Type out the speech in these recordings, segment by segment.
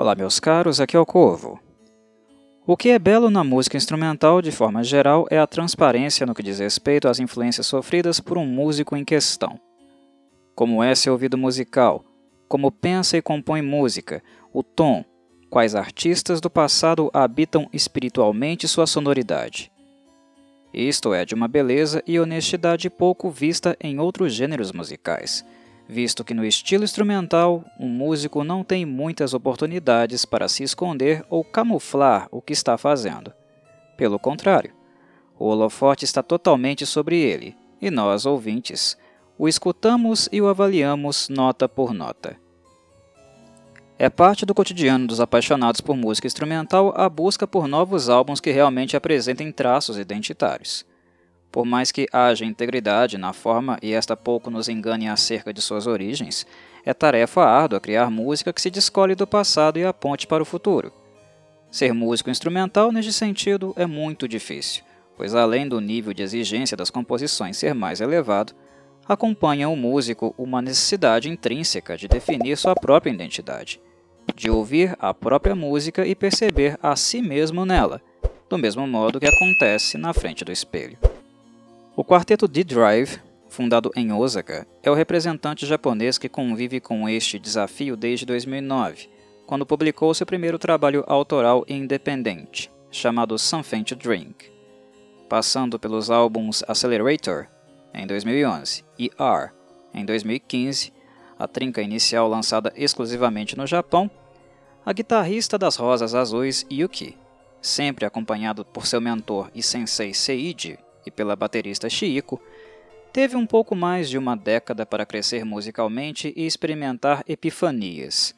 Olá, meus caros, aqui é o Corvo. O que é belo na música instrumental, de forma geral, é a transparência no que diz respeito às influências sofridas por um músico em questão. Como é seu ouvido musical, como pensa e compõe música, o tom, quais artistas do passado habitam espiritualmente sua sonoridade. Isto é de uma beleza e honestidade pouco vista em outros gêneros musicais visto que no estilo instrumental, um músico não tem muitas oportunidades para se esconder ou camuflar o que está fazendo. Pelo contrário, o holofote está totalmente sobre ele, e nós, ouvintes, o escutamos e o avaliamos nota por nota. É parte do cotidiano dos apaixonados por música instrumental a busca por novos álbuns que realmente apresentem traços identitários. Por mais que haja integridade na forma e esta pouco nos engane acerca de suas origens, é tarefa árdua criar música que se descole do passado e aponte para o futuro. Ser músico instrumental, neste sentido, é muito difícil, pois além do nível de exigência das composições ser mais elevado, acompanha o músico uma necessidade intrínseca de definir sua própria identidade, de ouvir a própria música e perceber a si mesmo nela, do mesmo modo que acontece na frente do espelho. O quarteto D-Drive, fundado em Osaka, é o representante japonês que convive com este desafio desde 2009, quando publicou seu primeiro trabalho autoral independente, chamado Something to Drink. Passando pelos álbuns Accelerator, em 2011, e R, em 2015, a trinca inicial lançada exclusivamente no Japão, a guitarrista das Rosas Azuis, Yuki, sempre acompanhado por seu mentor e sensei Seiji, e pela baterista Chiiko, teve um pouco mais de uma década para crescer musicalmente e experimentar epifanias.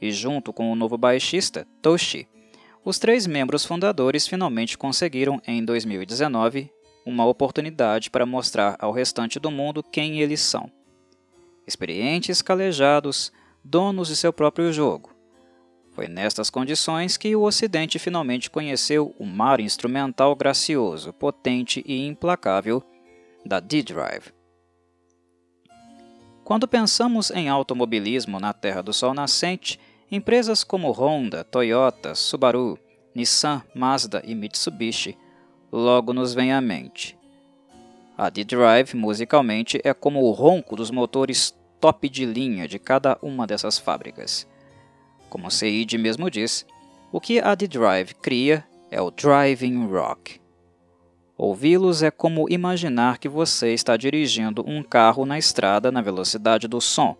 E junto com o novo baixista, Toshi, os três membros fundadores finalmente conseguiram, em 2019, uma oportunidade para mostrar ao restante do mundo quem eles são. Experientes, calejados, donos de seu próprio jogo, foi nestas condições que o Ocidente finalmente conheceu o mar instrumental gracioso, potente e implacável da D-Drive. Quando pensamos em automobilismo na Terra do Sol Nascente, empresas como Honda, Toyota, Subaru, Nissan, Mazda e Mitsubishi logo nos vêm à mente. A D-Drive, musicalmente, é como o ronco dos motores top de linha de cada uma dessas fábricas. Como Seid mesmo diz, o que a The Drive cria é o driving rock. Ouvi-los é como imaginar que você está dirigindo um carro na estrada na velocidade do som,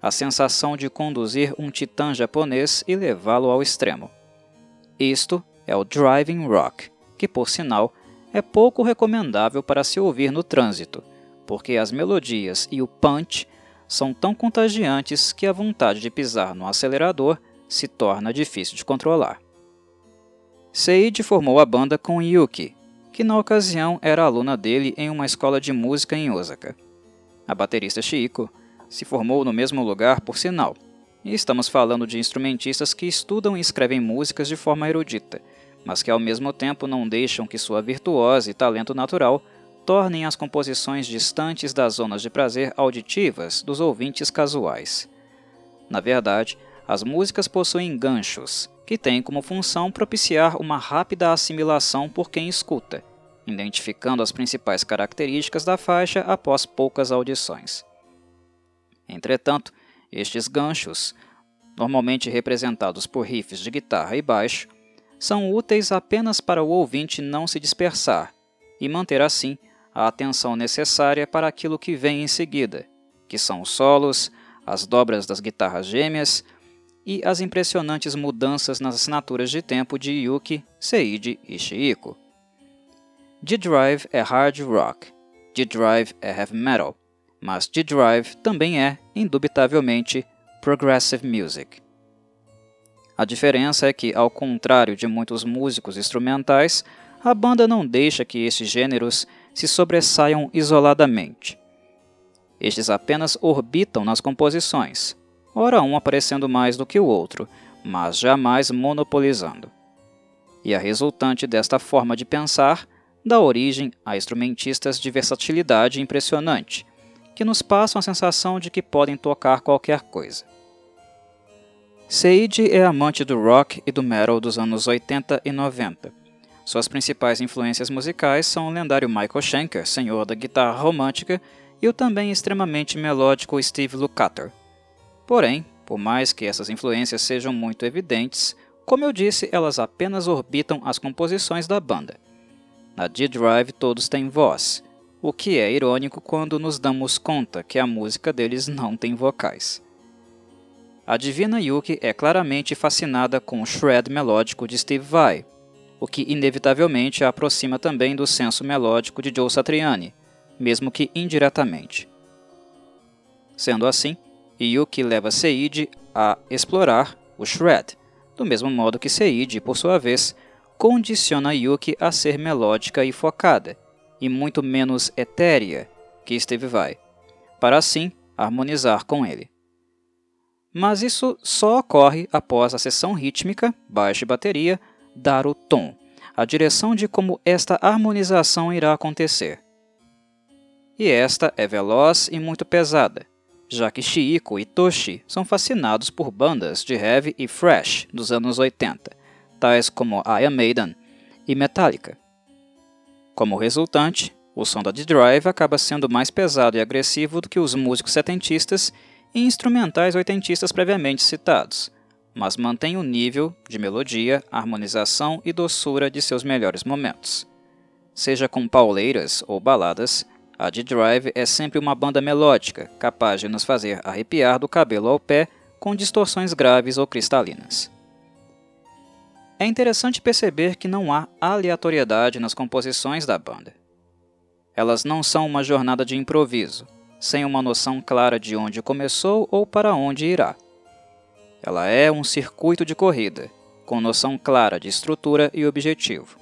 a sensação de conduzir um titã japonês e levá-lo ao extremo. Isto é o driving rock, que por sinal é pouco recomendável para se ouvir no trânsito, porque as melodias e o punch são tão contagiantes que a vontade de pisar no acelerador se torna difícil de controlar. Seiji formou a banda com Yuki, que na ocasião era aluna dele em uma escola de música em Osaka. A baterista Chiiko se formou no mesmo lugar, por sinal, e estamos falando de instrumentistas que estudam e escrevem músicas de forma erudita, mas que ao mesmo tempo não deixam que sua virtuose e talento natural tornem as composições distantes das zonas de prazer auditivas dos ouvintes casuais. Na verdade, as músicas possuem ganchos, que têm como função propiciar uma rápida assimilação por quem escuta, identificando as principais características da faixa após poucas audições. Entretanto, estes ganchos, normalmente representados por riffs de guitarra e baixo, são úteis apenas para o ouvinte não se dispersar e manter assim a atenção necessária para aquilo que vem em seguida, que são os solos, as dobras das guitarras gêmeas, e as impressionantes mudanças nas assinaturas de tempo de Yuki, Seiji e Shiiko. D-Drive é hard rock, D-Drive é heavy metal, mas D-Drive também é, indubitavelmente, progressive music. A diferença é que, ao contrário de muitos músicos instrumentais, a banda não deixa que esses gêneros se sobressaiam isoladamente. Estes apenas orbitam nas composições, ora um aparecendo mais do que o outro, mas jamais monopolizando. E a resultante desta forma de pensar dá origem a instrumentistas de versatilidade impressionante, que nos passam a sensação de que podem tocar qualquer coisa. Seiji é amante do rock e do metal dos anos 80 e 90. Suas principais influências musicais são o lendário Michael Schenker, senhor da guitarra romântica, e o também extremamente melódico Steve Lukather. Porém, por mais que essas influências sejam muito evidentes, como eu disse, elas apenas orbitam as composições da banda. Na D-Drive todos têm voz, o que é irônico quando nos damos conta que a música deles não tem vocais. A Divina Yuki é claramente fascinada com o shred melódico de Steve Vai, o que inevitavelmente a aproxima também do senso melódico de Joe Satriani, mesmo que indiretamente. Sendo assim, Yuki leva Seiji a explorar o shred, do mesmo modo que Seiji, por sua vez, condiciona Yuki a ser melódica e focada, e muito menos etérea que Steve Vai, para assim harmonizar com ele mas isso só ocorre após a sessão rítmica, baixo e bateria, dar o tom, a direção de como esta harmonização irá acontecer. E esta é veloz e muito pesada, já que Chiiko e Toshi são fascinados por bandas de heavy e thrash dos anos 80, tais como Iron Maiden e Metallica. Como resultante, o som da D-Drive acaba sendo mais pesado e agressivo do que os músicos setentistas e instrumentais oitentistas previamente citados, mas mantém o nível de melodia, harmonização e doçura de seus melhores momentos. Seja com pauleiras ou baladas, a D-Drive é sempre uma banda melódica, capaz de nos fazer arrepiar do cabelo ao pé com distorções graves ou cristalinas. É interessante perceber que não há aleatoriedade nas composições da banda. Elas não são uma jornada de improviso, sem uma noção clara de onde começou ou para onde irá. Ela é um circuito de corrida, com noção clara de estrutura e objetivo.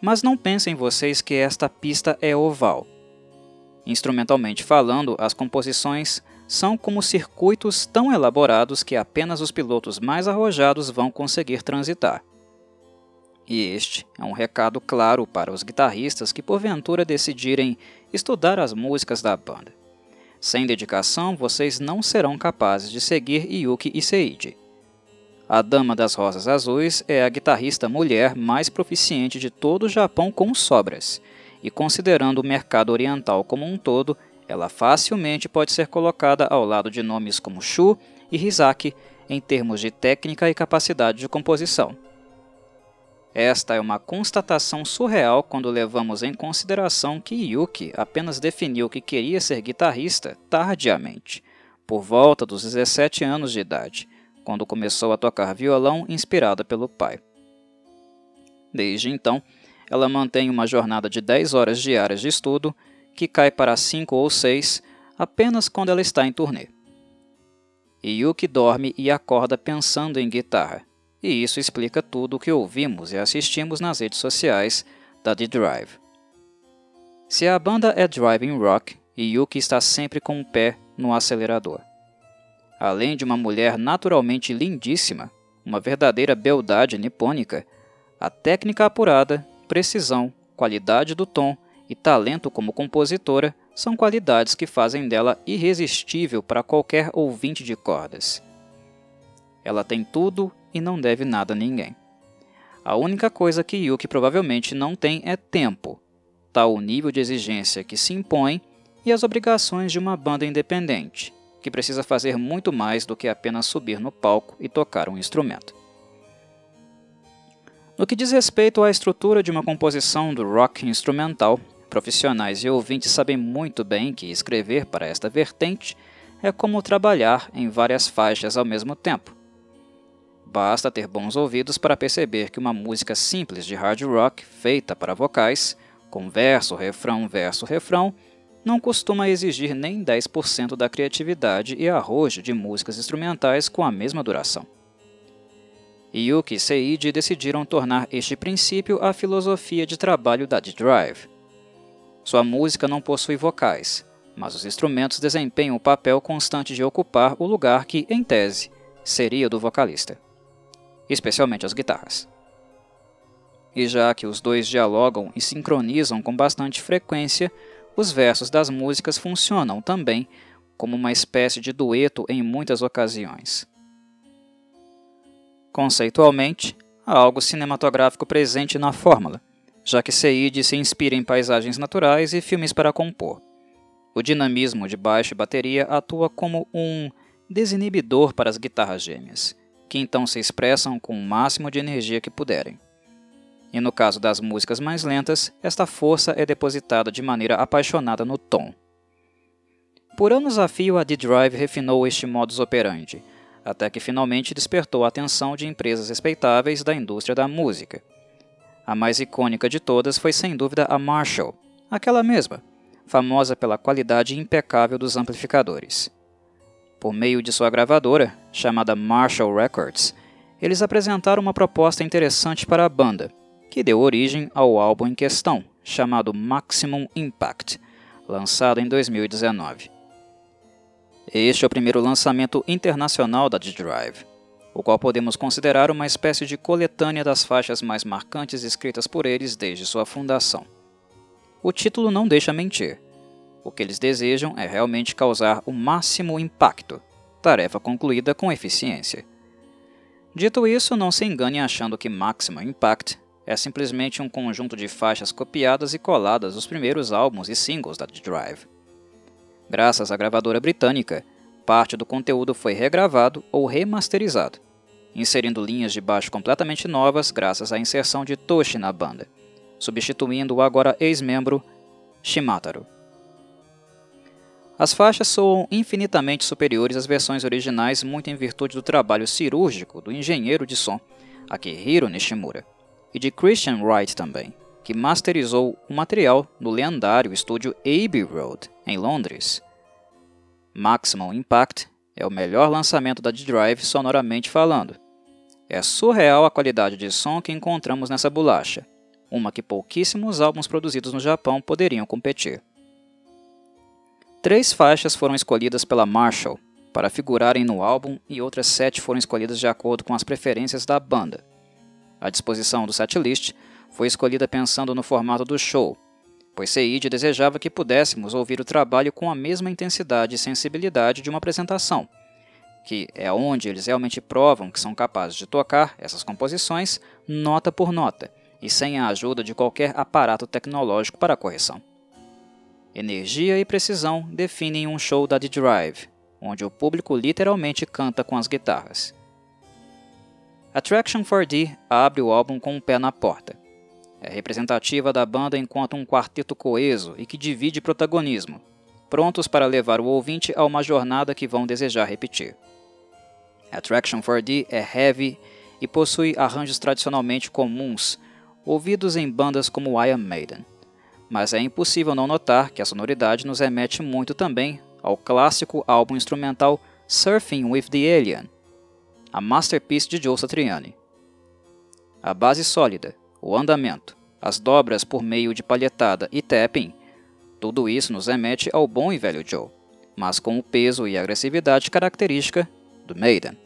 Mas não pensem vocês que esta pista é oval. Instrumentalmente falando, as composições são como circuitos tão elaborados que apenas os pilotos mais arrojados vão conseguir transitar. E este é um recado claro para os guitarristas que porventura decidirem estudar as músicas da banda. Sem dedicação, vocês não serão capazes de seguir Yuki e Seiji. A Dama das Rosas Azuis é a guitarrista mulher mais proficiente de todo o Japão com sobras, e considerando o mercado oriental como um todo, ela facilmente pode ser colocada ao lado de nomes como Shu e Hisaki em termos de técnica e capacidade de composição. Esta é uma constatação surreal quando levamos em consideração que Yuki apenas definiu que queria ser guitarrista tardiamente, por volta dos 17 anos de idade, quando começou a tocar violão inspirada pelo pai. Desde então, ela mantém uma jornada de 10 horas diárias de estudo, que cai para 5 ou 6 apenas quando ela está em turnê. Yuki dorme e acorda pensando em guitarra, e isso explica tudo o que ouvimos e assistimos nas redes sociais da The Drive. Se a banda é driving rock, Yuki está sempre com o pé no acelerador. Além de uma mulher naturalmente lindíssima, uma verdadeira beldade nipônica, a técnica apurada, precisão, qualidade do tom e talento como compositora são qualidades que fazem dela irresistível para qualquer ouvinte de cordas. Ela tem tudo e não deve nada a ninguém. A única coisa que Yuki provavelmente não tem é tempo, tal o nível de exigência que se impõe e as obrigações de uma banda independente, que precisa fazer muito mais do que apenas subir no palco e tocar um instrumento. No que diz respeito à estrutura de uma composição do rock instrumental, profissionais e ouvintes sabem muito bem que escrever para esta vertente é como trabalhar em várias faixas ao mesmo tempo Basta ter bons ouvidos para perceber que uma música simples de hard rock, feita para vocais, com verso, refrão, verso, refrão, não costuma exigir nem 10% da criatividade e arrojo de músicas instrumentais com a mesma duração. Yuki e Seiji decidiram tornar este princípio a filosofia de trabalho da D-Drive. Sua música não possui vocais, mas os instrumentos desempenham o papel constante de ocupar o lugar que, em tese, seria do vocalista especialmente as guitarras. E já que os dois dialogam e sincronizam com bastante frequência, os versos das músicas funcionam também como uma espécie de dueto em muitas ocasiões. Conceitualmente, há algo cinematográfico presente na fórmula, já que Seid se inspira em paisagens naturais e filmes para compor. O dinamismo de baixo e bateria atua como um desinibidor para as guitarras gêmeas, que então se expressam com o máximo de energia que puderem. E no caso das músicas mais lentas, esta força é depositada de maneira apaixonada no tom. Por anos a fio, a D-Drive refinou este modus operandi, até que finalmente despertou a atenção de empresas respeitáveis da indústria da música. A mais icônica de todas foi sem dúvida a Marshall, aquela mesma, famosa pela qualidade impecável dos amplificadores. Por meio de sua gravadora, chamada Marshall Records, eles apresentaram uma proposta interessante para a banda, que deu origem ao álbum em questão, chamado Maximum Impact, lançado em 2019. Este é o primeiro lançamento internacional da D-Drive, o qual podemos considerar uma espécie de coletânea das faixas mais marcantes escritas por eles desde sua fundação. O título não deixa mentir. O que eles desejam é realmente causar o máximo impacto, tarefa concluída com eficiência. Dito isso, não se engane achando que Maximum Impact é simplesmente um conjunto de faixas copiadas e coladas dos primeiros álbuns e singles da D-Drive. Graças à gravadora britânica, parte do conteúdo foi regravado ou remasterizado, inserindo linhas de baixo completamente novas graças à inserção de Toshi na banda, substituindo o agora ex-membro Shimataro. As faixas soam infinitamente superiores às versões originais, muito em virtude do trabalho cirúrgico do engenheiro de som Akihiro Nishimura e de Christian Wright também que masterizou o material no lendário estúdio Abbey Road, em Londres. Maximum Impact é o melhor lançamento da D-Drive sonoramente falando. É surreal a qualidade de som que encontramos nessa bolacha, uma que pouquíssimos álbuns produzidos no Japão poderiam competir. Três faixas foram escolhidas pela Marshall para figurarem no álbum e outras sete foram escolhidas de acordo com as preferências da banda. A disposição do setlist foi escolhida pensando no formato do show, pois Seid desejava que pudéssemos ouvir o trabalho com a mesma intensidade e sensibilidade de uma apresentação, que é onde eles realmente provam que são capazes de tocar essas composições nota por nota e sem a ajuda de qualquer aparato tecnológico para correção. Energia e precisão definem um show da D-Drive, onde o público literalmente canta com as guitarras. Attraction 4D abre o álbum com um pé na porta é representativa da banda enquanto um quarteto coeso e que divide protagonismo, prontos para levar o ouvinte a uma jornada que vão desejar repetir. Attraction 4D é heavy e possui arranjos tradicionalmente comuns, ouvidos em bandas como Iron Maiden. Mas é impossível não notar que a sonoridade nos remete muito também ao clássico álbum instrumental Surfing with the Alien, a masterpiece de Joe Satriani. A base sólida, o andamento, as dobras por meio de palhetada e tapping, tudo isso nos remete ao bom e velho Joe, mas com o peso e agressividade característica do Maiden.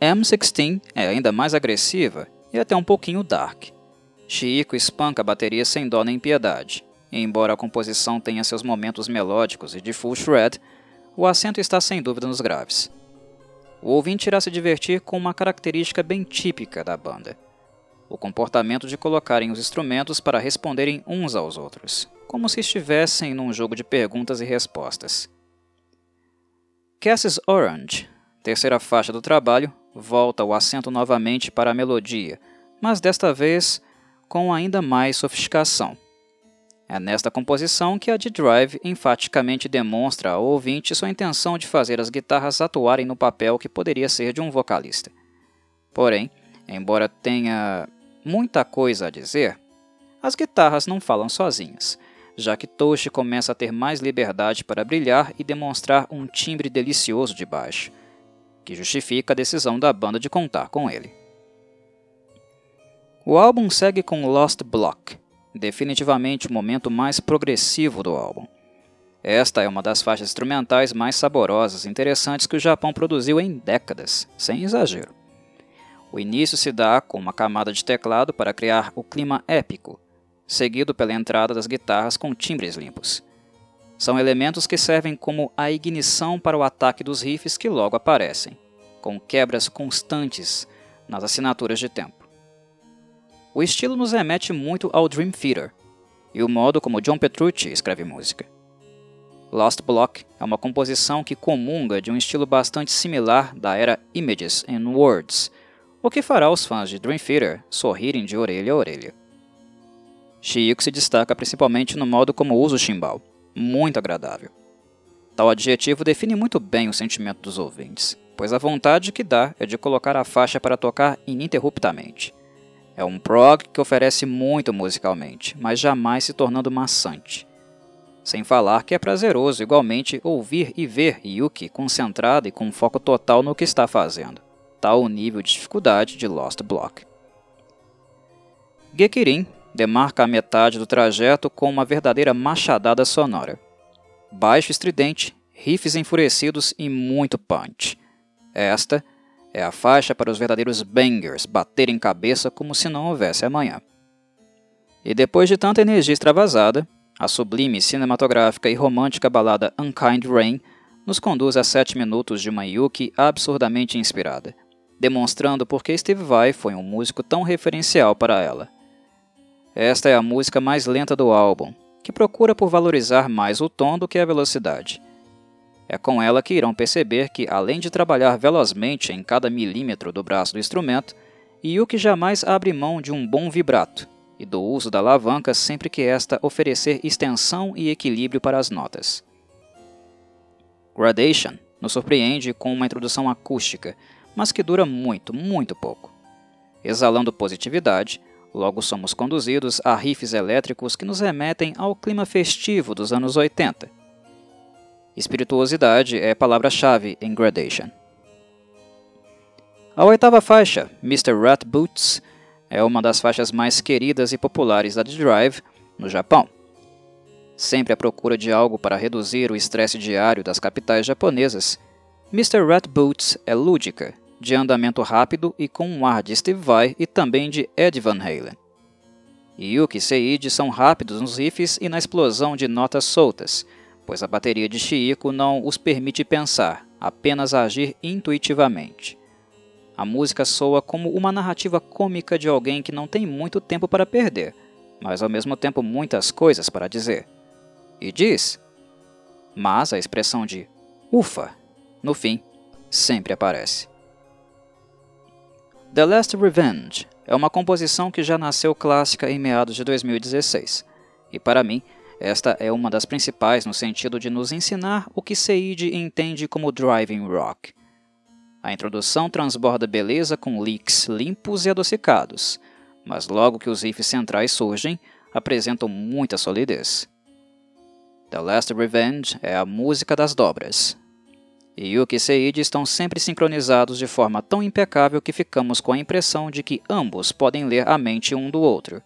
M16 é ainda mais agressiva e até um pouquinho dark. Chico espanca a bateria sem dó nem piedade. Embora a composição tenha seus momentos melódicos e de full shred, o acento está sem dúvida nos graves. O ouvinte irá se divertir com uma característica bem típica da banda, o comportamento de colocarem os instrumentos para responderem uns aos outros, como se estivessem num jogo de perguntas e respostas. Cassis Orange, terceira faixa do trabalho, volta o acento novamente para a melodia, mas desta vez com ainda mais sofisticação. É nesta composição que a D-Drive enfaticamente demonstra ao ouvinte sua intenção de fazer as guitarras atuarem no papel que poderia ser de um vocalista. Porém, embora tenha muita coisa a dizer, as guitarras não falam sozinhas, já que Toshi começa a ter mais liberdade para brilhar e demonstrar um timbre delicioso de baixo, que justifica a decisão da banda de contar com ele. O álbum segue com Lost Block, definitivamente o momento mais progressivo do álbum. Esta é uma das faixas instrumentais mais saborosas e interessantes que o Japão produziu em décadas, sem exagero. O início se dá com uma camada de teclado para criar o clima épico, seguido pela entrada das guitarras com timbres limpos. São elementos que servem como a ignição para o ataque dos riffs que logo aparecem. com quebras constantes nas assinaturas de tempo. O estilo nos remete muito ao Dream Theater e o modo como John Petrucci escreve música. Lost Block é uma composição que comunga de um estilo bastante similar da era Images and Words, o que fará os fãs de Dream Theater sorrirem de orelha a orelha. Chico se destaca principalmente no modo como usa o chimbal, muito agradável. Tal adjetivo define muito bem o sentimento dos ouvintes, pois a vontade que dá é de colocar a faixa para tocar ininterruptamente. É um prog que oferece muito musicalmente, mas jamais se tornando maçante. Sem falar que é prazeroso igualmente ouvir e ver Yuki concentrada e com foco total no que está fazendo, tal o nível de dificuldade de Lost Block. Gekirin demarca a metade do trajeto com uma verdadeira machadada sonora. Baixo estridente, riffs enfurecidos e muito punch. Esta é a faixa para os verdadeiros bangers baterem cabeça como se não houvesse amanhã. E depois de tanta energia extravasada, a sublime cinematográfica e romântica balada Unkind Rain nos conduz a sete minutos de uma Yuki absurdamente inspirada, demonstrando por que Steve Vai foi um músico tão referencial para ela. Esta é a música mais lenta do álbum, que procura por valorizar mais o tom do que a velocidade. É com ela que irão perceber que, além de trabalhar velozmente em cada milímetro do braço do instrumento, Yuki jamais abre mão de um bom vibrato, e do uso da alavanca sempre que esta oferecer extensão e equilíbrio para as notas. Gradation nos surpreende com uma introdução acústica, mas que dura muito, muito pouco. Exalando positividade, logo somos conduzidos a riffs elétricos que nos remetem ao clima festivo dos anos 80. Espirituosidade é palavra-chave em Gradation. A oitava faixa, Mr. Rat Boots, é uma das faixas mais queridas e populares da Drive no Japão. Sempre à procura de algo para reduzir o estresse diário das capitais japonesas, Mr. Rat Boots é lúdica, de andamento rápido e com um ar de Steve Vai e também de Ed Van Halen. Yuki e Seiji são rápidos nos riffs e na explosão de notas soltas, pois a bateria de Chiiko não os permite pensar, apenas agir intuitivamente. A música soa como uma narrativa cômica de alguém que não tem muito tempo para perder, mas ao mesmo tempo muitas coisas para dizer. E diz. Mas a expressão de ufa, no fim, sempre aparece. The Last Revenge é uma composição que já nasceu clássica em meados de 2016, e para mim, esta é uma das principais no sentido de nos ensinar o que Seiji entende como driving rock a introdução transborda beleza com licks limpos e adocicados, mas logo que os riffs centrais surgem, apresentam muita solidez. The Last Revenge é a música das dobras. E Yuki e Seiji estão sempre sincronizados de forma tão impecável que ficamos com a impressão de que ambos podem ler a mente um do outro.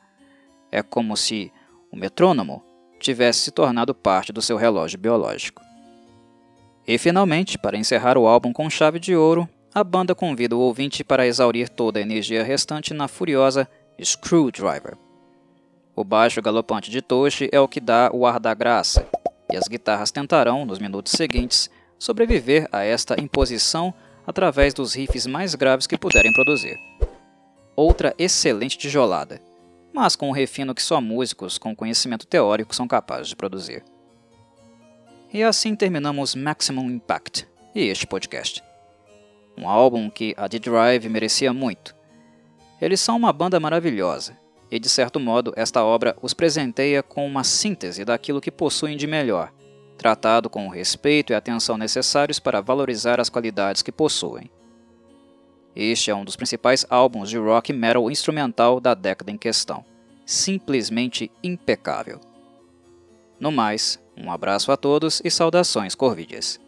É como se o metrônomo tivesse se tornado parte do seu relógio biológico. E finalmente, para encerrar o álbum com chave de ouro, a banda convida o ouvinte para exaurir toda a energia restante na furiosa Screwdriver. O baixo galopante de Toshi é o que dá o ar da graça, e as guitarras tentarão, nos minutos seguintes, sobreviver a esta imposição através dos riffs mais graves que puderem produzir. Outra excelente tijolada, mas com o refino que só músicos com conhecimento teórico são capazes de produzir. E assim terminamos Maximum Impact e este podcast. Um álbum que a The Drive merecia muito. Eles são uma banda maravilhosa, e de certo modo esta obra os presenteia com uma síntese daquilo que possuem de melhor, tratado com o respeito e atenção necessários para valorizar as qualidades que possuem. Este é um dos principais álbuns de rock metal instrumental da década em questão. Simplesmente impecável. No mais, um abraço a todos e saudações corvídeas.